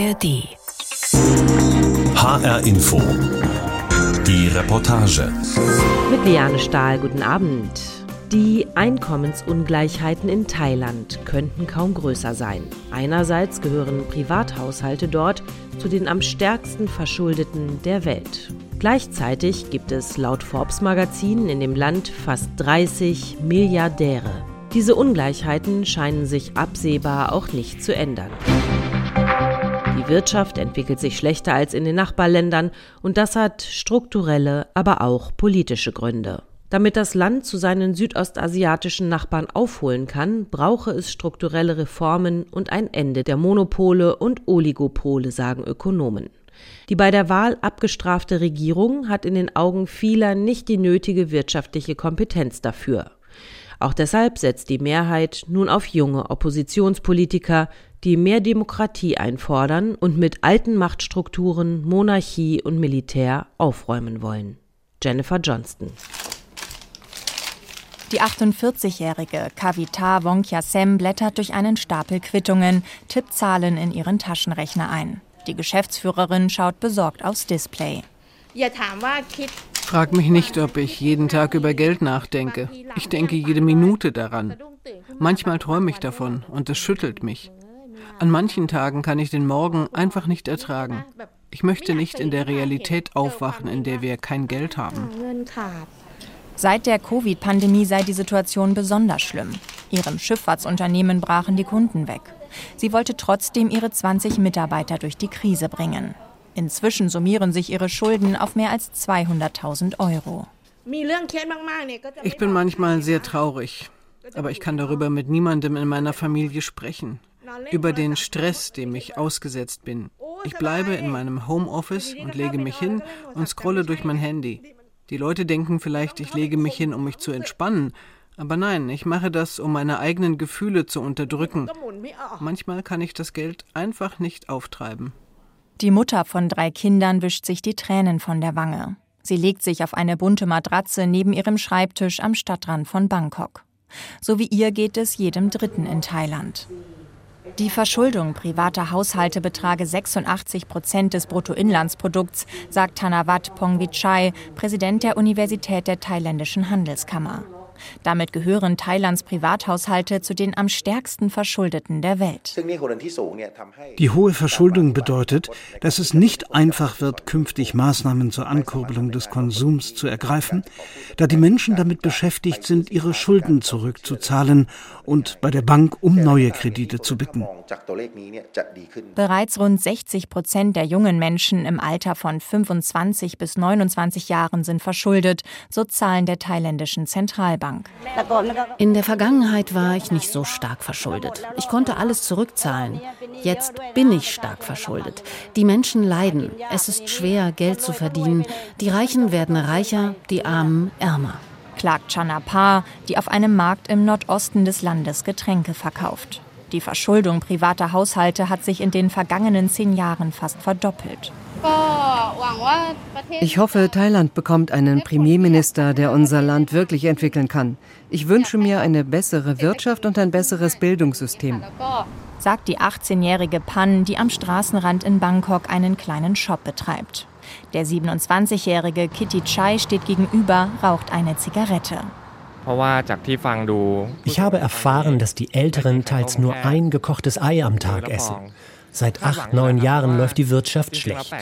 ARD. HR Info. Die Reportage. Mit Liane Stahl, guten Abend. Die Einkommensungleichheiten in Thailand könnten kaum größer sein. Einerseits gehören Privathaushalte dort zu den am stärksten verschuldeten der Welt. Gleichzeitig gibt es laut Forbes Magazin in dem Land fast 30 Milliardäre. Diese Ungleichheiten scheinen sich absehbar auch nicht zu ändern. Wirtschaft entwickelt sich schlechter als in den Nachbarländern und das hat strukturelle, aber auch politische Gründe. Damit das Land zu seinen südostasiatischen Nachbarn aufholen kann, brauche es strukturelle Reformen und ein Ende der Monopole und Oligopole, sagen Ökonomen. Die bei der Wahl abgestrafte Regierung hat in den Augen vieler nicht die nötige wirtschaftliche Kompetenz dafür. Auch deshalb setzt die Mehrheit nun auf junge Oppositionspolitiker, die mehr Demokratie einfordern und mit alten Machtstrukturen, Monarchie und Militär aufräumen wollen. Jennifer Johnston. Die 48-jährige Kavita Wongkyasem blättert durch einen Stapel Quittungen, tippt Zahlen in ihren Taschenrechner ein. Die Geschäftsführerin schaut besorgt aufs Display. Frag mich nicht, ob ich jeden Tag über Geld nachdenke. Ich denke jede Minute daran. Manchmal träume ich davon und es schüttelt mich. An manchen Tagen kann ich den Morgen einfach nicht ertragen. Ich möchte nicht in der Realität aufwachen, in der wir kein Geld haben. Seit der Covid-Pandemie sei die Situation besonders schlimm. Ihrem Schifffahrtsunternehmen brachen die Kunden weg. Sie wollte trotzdem ihre 20 Mitarbeiter durch die Krise bringen. Inzwischen summieren sich ihre Schulden auf mehr als 200.000 Euro. Ich bin manchmal sehr traurig, aber ich kann darüber mit niemandem in meiner Familie sprechen. Über den Stress, dem ich ausgesetzt bin. Ich bleibe in meinem Homeoffice und lege mich hin und scrolle durch mein Handy. Die Leute denken vielleicht, ich lege mich hin, um mich zu entspannen. Aber nein, ich mache das, um meine eigenen Gefühle zu unterdrücken. Manchmal kann ich das Geld einfach nicht auftreiben. Die Mutter von drei Kindern wischt sich die Tränen von der Wange. Sie legt sich auf eine bunte Matratze neben ihrem Schreibtisch am Stadtrand von Bangkok. So wie ihr geht es jedem Dritten in Thailand. Die Verschuldung privater Haushalte betrage 86 Prozent des Bruttoinlandsprodukts, sagt Thanawat Pongvichai, Präsident der Universität der thailändischen Handelskammer. Damit gehören Thailands Privathaushalte zu den am stärksten Verschuldeten der Welt. Die hohe Verschuldung bedeutet, dass es nicht einfach wird, künftig Maßnahmen zur Ankurbelung des Konsums zu ergreifen, da die Menschen damit beschäftigt sind, ihre Schulden zurückzuzahlen und bei der Bank um neue Kredite zu bitten. Bereits rund 60 Prozent der jungen Menschen im Alter von 25 bis 29 Jahren sind verschuldet, so Zahlen der thailändischen Zentralbank. Bank. In der Vergangenheit war ich nicht so stark verschuldet. Ich konnte alles zurückzahlen. Jetzt bin ich stark verschuldet. Die Menschen leiden. Es ist schwer, Geld zu verdienen. Die Reichen werden reicher, die Armen ärmer. Klagt Chanapa, die auf einem Markt im Nordosten des Landes Getränke verkauft. Die Verschuldung privater Haushalte hat sich in den vergangenen zehn Jahren fast verdoppelt. Ich hoffe, Thailand bekommt einen Premierminister, der unser Land wirklich entwickeln kann. Ich wünsche mir eine bessere Wirtschaft und ein besseres Bildungssystem. Sagt die 18-jährige Pan, die am Straßenrand in Bangkok einen kleinen Shop betreibt. Der 27-jährige Kitty Chai steht gegenüber, raucht eine Zigarette. Ich habe erfahren, dass die Älteren teils nur ein gekochtes Ei am Tag essen. Seit acht, neun Jahren läuft die Wirtschaft schlecht.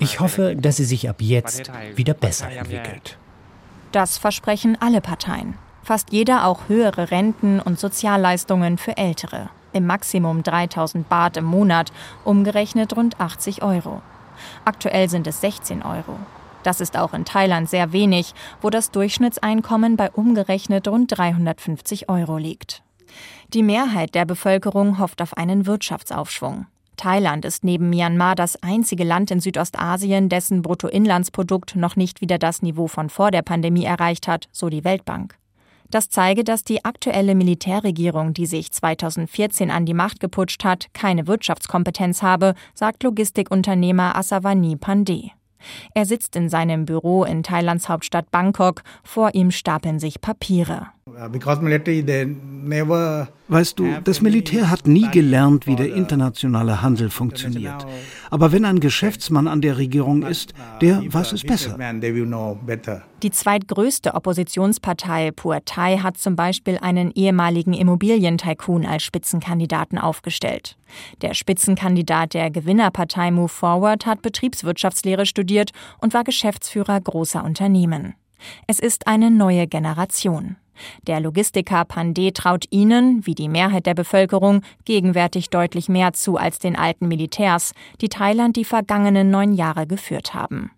Ich hoffe, dass sie sich ab jetzt wieder besser entwickelt. Das versprechen alle Parteien. Fast jeder auch höhere Renten und Sozialleistungen für Ältere. Im Maximum 3000 Baht im Monat, umgerechnet rund 80 Euro. Aktuell sind es 16 Euro. Das ist auch in Thailand sehr wenig, wo das Durchschnittseinkommen bei umgerechnet rund 350 Euro liegt. Die Mehrheit der Bevölkerung hofft auf einen Wirtschaftsaufschwung. Thailand ist neben Myanmar das einzige Land in Südostasien, dessen Bruttoinlandsprodukt noch nicht wieder das Niveau von vor der Pandemie erreicht hat, so die Weltbank. Das zeige, dass die aktuelle Militärregierung, die sich 2014 an die Macht geputscht hat, keine Wirtschaftskompetenz habe, sagt Logistikunternehmer Asavani Pandey. Er sitzt in seinem Büro in Thailands Hauptstadt Bangkok, vor ihm stapeln sich Papiere. Weißt du, das Militär hat nie gelernt, wie der internationale Handel funktioniert. Aber wenn ein Geschäftsmann an der Regierung ist, der weiß es besser. Die zweitgrößte Oppositionspartei Phua Thai hat zum Beispiel einen ehemaligen Immobilientycoon als Spitzenkandidaten aufgestellt. Der Spitzenkandidat der Gewinnerpartei Move Forward hat Betriebswirtschaftslehre studiert und war Geschäftsführer großer Unternehmen. Es ist eine neue Generation. Der Logistiker Pandey traut ihnen, wie die Mehrheit der Bevölkerung, gegenwärtig deutlich mehr zu als den alten Militärs, die Thailand die vergangenen neun Jahre geführt haben.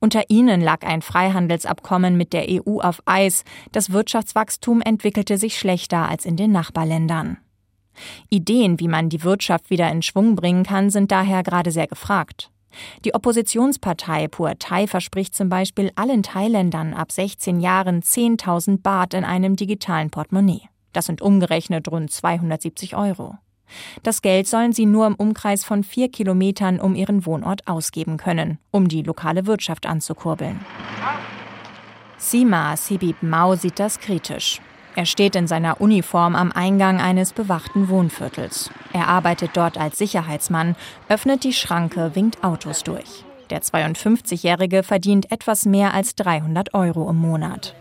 Unter ihnen lag ein Freihandelsabkommen mit der EU auf Eis, das Wirtschaftswachstum entwickelte sich schlechter als in den Nachbarländern. Ideen, wie man die Wirtschaft wieder in Schwung bringen kann, sind daher gerade sehr gefragt. Die Oppositionspartei Phua Thai verspricht zum Beispiel allen Thailändern ab 16 Jahren 10.000 Baht in einem digitalen Portemonnaie. Das sind umgerechnet rund 270 Euro. Das Geld sollen sie nur im Umkreis von vier Kilometern um ihren Wohnort ausgeben können, um die lokale Wirtschaft anzukurbeln. Sima Sibib Mao sieht das kritisch. Er steht in seiner Uniform am Eingang eines bewachten Wohnviertels. Er arbeitet dort als Sicherheitsmann, öffnet die Schranke, winkt Autos durch. Der 52-Jährige verdient etwas mehr als 300 Euro im Monat.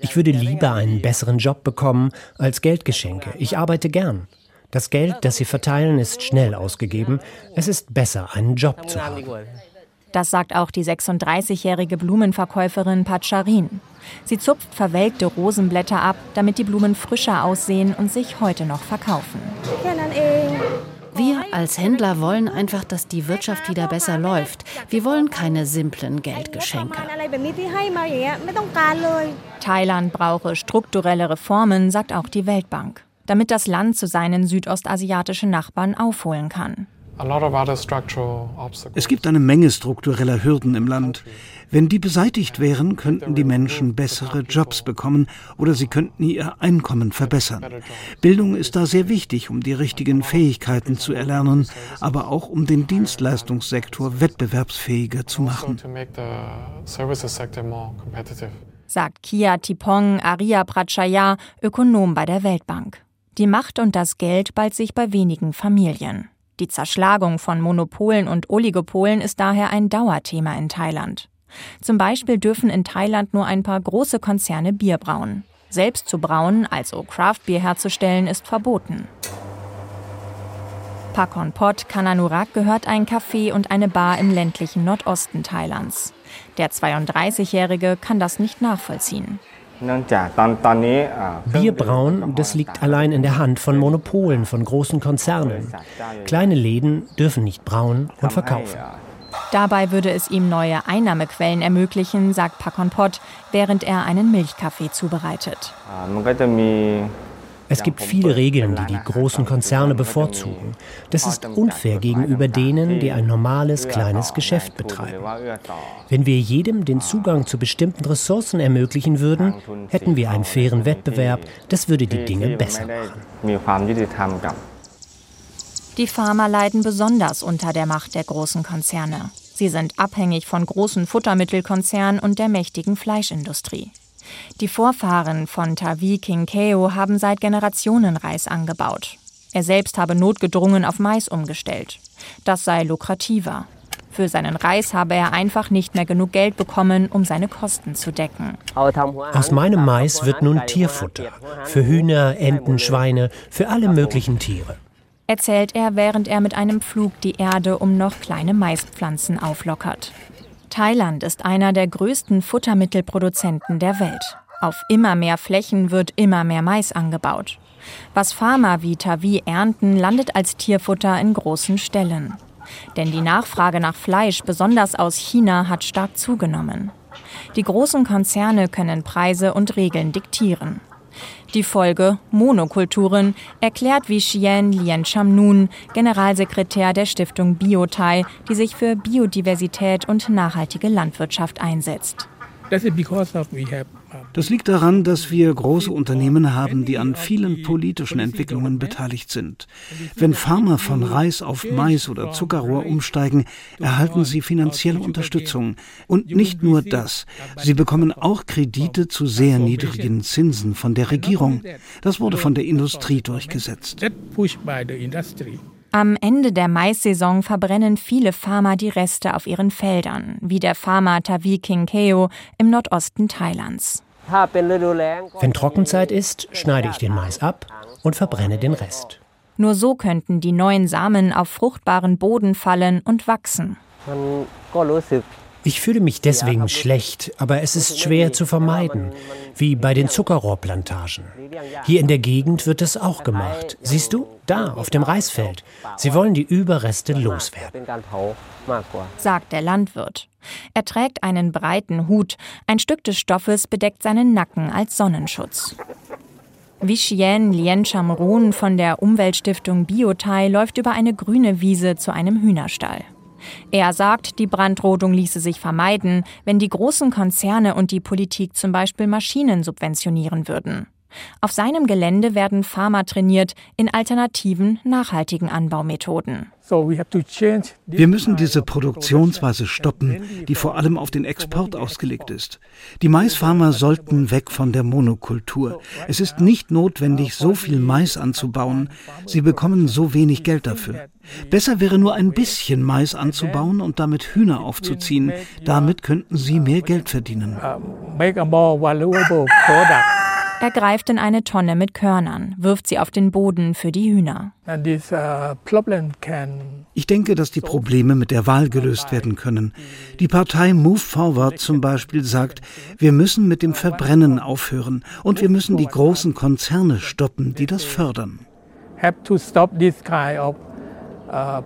Ich würde lieber einen besseren Job bekommen als Geldgeschenke. Ich arbeite gern. Das Geld, das Sie verteilen, ist schnell ausgegeben. Es ist besser, einen Job zu haben. Das sagt auch die 36-jährige Blumenverkäuferin Pacharin. Sie zupft verwelkte Rosenblätter ab, damit die Blumen frischer aussehen und sich heute noch verkaufen. Wir als Händler wollen einfach, dass die Wirtschaft wieder besser läuft. Wir wollen keine simplen Geldgeschenke. Thailand brauche strukturelle Reformen, sagt auch die Weltbank, damit das Land zu seinen südostasiatischen Nachbarn aufholen kann. Es gibt eine Menge struktureller Hürden im Land. Wenn die beseitigt wären, könnten die Menschen bessere Jobs bekommen oder sie könnten ihr Einkommen verbessern. Bildung ist da sehr wichtig, um die richtigen Fähigkeiten zu erlernen, aber auch um den Dienstleistungssektor wettbewerbsfähiger zu machen. Sagt Kia Tipong Aria Prachaya, Ökonom bei der Weltbank. Die Macht und das Geld bald sich bei wenigen Familien. Die Zerschlagung von Monopolen und Oligopolen ist daher ein Dauerthema in Thailand. Zum Beispiel dürfen in Thailand nur ein paar große Konzerne Bier brauen. Selbst zu brauen, also Craftbier herzustellen, ist verboten. Pakon Pot, Kananurak gehört ein Café und eine Bar im ländlichen Nordosten Thailands. Der 32-Jährige kann das nicht nachvollziehen. Bierbrauen, das liegt allein in der Hand von Monopolen, von großen Konzernen. Kleine Läden dürfen nicht brauen und verkaufen. Dabei würde es ihm neue Einnahmequellen ermöglichen, sagt Pakon Pot, während er einen Milchkaffee zubereitet. Es gibt viele Regeln, die die großen Konzerne bevorzugen. Das ist unfair gegenüber denen, die ein normales kleines Geschäft betreiben. Wenn wir jedem den Zugang zu bestimmten Ressourcen ermöglichen würden, hätten wir einen fairen Wettbewerb. Das würde die Dinge besser machen. Die Farmer leiden besonders unter der Macht der großen Konzerne. Sie sind abhängig von großen Futtermittelkonzernen und der mächtigen Fleischindustrie. Die Vorfahren von Tavi King Keo haben seit Generationen Reis angebaut. Er selbst habe notgedrungen auf Mais umgestellt. Das sei lukrativer. Für seinen Reis habe er einfach nicht mehr genug Geld bekommen, um seine Kosten zu decken. Aus meinem Mais wird nun Tierfutter. Für Hühner, Enten, Schweine, für alle möglichen Tiere. Erzählt er, während er mit einem Flug die Erde um noch kleine Maispflanzen auflockert. Thailand ist einer der größten Futtermittelproduzenten der Welt. Auf immer mehr Flächen wird immer mehr Mais angebaut. Was Farmer wie Tavi ernten, landet als Tierfutter in großen Ställen. Denn die Nachfrage nach Fleisch, besonders aus China, hat stark zugenommen. Die großen Konzerne können Preise und Regeln diktieren. Die Folge Monokulturen, erklärt wie Xian Liancham-nun, Generalsekretär der Stiftung Biotai, die sich für Biodiversität und nachhaltige Landwirtschaft einsetzt. Das liegt daran, dass wir große Unternehmen haben, die an vielen politischen Entwicklungen beteiligt sind. Wenn Farmer von Reis auf Mais oder Zuckerrohr umsteigen, erhalten sie finanzielle Unterstützung. Und nicht nur das, sie bekommen auch Kredite zu sehr niedrigen Zinsen von der Regierung. Das wurde von der Industrie durchgesetzt. Am Ende der Maissaison verbrennen viele Farmer die Reste auf ihren Feldern, wie der Farmer Tavi King Keo im Nordosten Thailands. Wenn Trockenzeit ist, schneide ich den Mais ab und verbrenne den Rest. Nur so könnten die neuen Samen auf fruchtbaren Boden fallen und wachsen. Ich fühle mich deswegen schlecht, aber es ist schwer zu vermeiden, wie bei den Zuckerrohrplantagen. Hier in der Gegend wird es auch gemacht. Siehst du, da auf dem Reisfeld. Sie wollen die Überreste loswerden, sagt der Landwirt. Er trägt einen breiten Hut. Ein Stück des Stoffes bedeckt seinen Nacken als Sonnenschutz. Vichien Lien Chamron von der Umweltstiftung Biotai läuft über eine grüne Wiese zu einem Hühnerstall. Er sagt, die Brandrodung ließe sich vermeiden, wenn die großen Konzerne und die Politik zum Beispiel Maschinen subventionieren würden. Auf seinem Gelände werden Farmer trainiert in alternativen, nachhaltigen Anbaumethoden. Wir müssen diese Produktionsweise stoppen, die vor allem auf den Export ausgelegt ist. Die Maisfarmer sollten weg von der Monokultur. Es ist nicht notwendig, so viel Mais anzubauen. Sie bekommen so wenig Geld dafür. Besser wäre nur ein bisschen Mais anzubauen und damit Hühner aufzuziehen. Damit könnten sie mehr Geld verdienen. Er greift in eine Tonne mit Körnern, wirft sie auf den Boden für die Hühner. Ich denke, dass die Probleme mit der Wahl gelöst werden können. Die Partei Move Forward zum Beispiel sagt, wir müssen mit dem Verbrennen aufhören und wir müssen die großen Konzerne stoppen, die das fördern. Uh,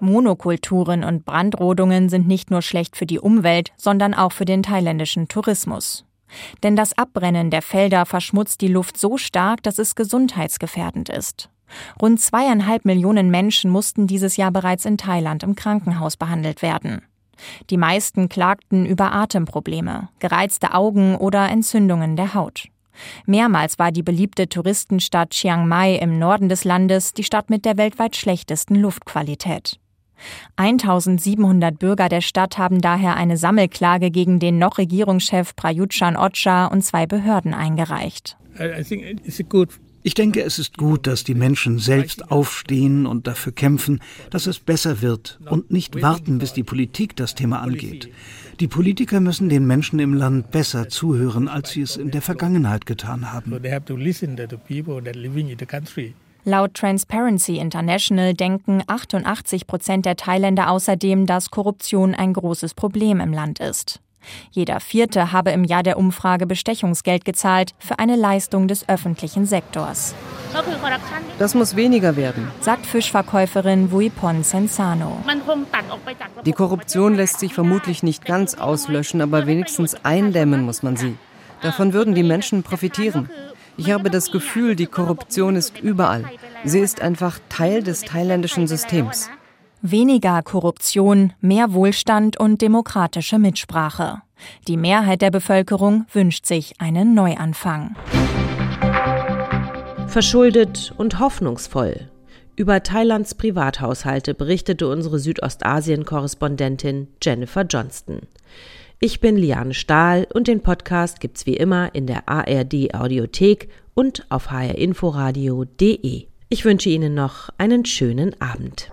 Monokulturen und Brandrodungen sind nicht nur schlecht für die Umwelt, sondern auch für den thailändischen Tourismus. Denn das Abbrennen der Felder verschmutzt die Luft so stark, dass es gesundheitsgefährdend ist. Rund zweieinhalb Millionen Menschen mussten dieses Jahr bereits in Thailand im Krankenhaus behandelt werden. Die meisten klagten über Atemprobleme, gereizte Augen oder Entzündungen der Haut. Mehrmals war die beliebte Touristenstadt Chiang Mai im Norden des Landes die Stadt mit der weltweit schlechtesten Luftqualität. 1700 Bürger der Stadt haben daher eine Sammelklage gegen den noch Regierungschef Prayut Chan-Ocha und zwei Behörden eingereicht. Ich denke, es ist gut, dass die Menschen selbst aufstehen und dafür kämpfen, dass es besser wird und nicht warten, bis die Politik das Thema angeht. Die Politiker müssen den Menschen im Land besser zuhören, als sie es in der Vergangenheit getan haben. Laut Transparency International denken 88 Prozent der Thailänder außerdem, dass Korruption ein großes Problem im Land ist. Jeder Vierte habe im Jahr der Umfrage Bestechungsgeld gezahlt für eine Leistung des öffentlichen Sektors. Das muss weniger werden, sagt Fischverkäuferin Vuipon Sensano. Die Korruption lässt sich vermutlich nicht ganz auslöschen, aber wenigstens eindämmen muss man sie. Davon würden die Menschen profitieren. Ich habe das Gefühl, die Korruption ist überall. Sie ist einfach Teil des thailändischen Systems. Weniger Korruption, mehr Wohlstand und demokratische Mitsprache. Die Mehrheit der Bevölkerung wünscht sich einen Neuanfang. Verschuldet und hoffnungsvoll. Über Thailands Privathaushalte berichtete unsere Südostasien-Korrespondentin Jennifer Johnston. Ich bin Liane Stahl und den Podcast gibt's wie immer in der ARD Audiothek und auf hrinforadio.de. Ich wünsche Ihnen noch einen schönen Abend.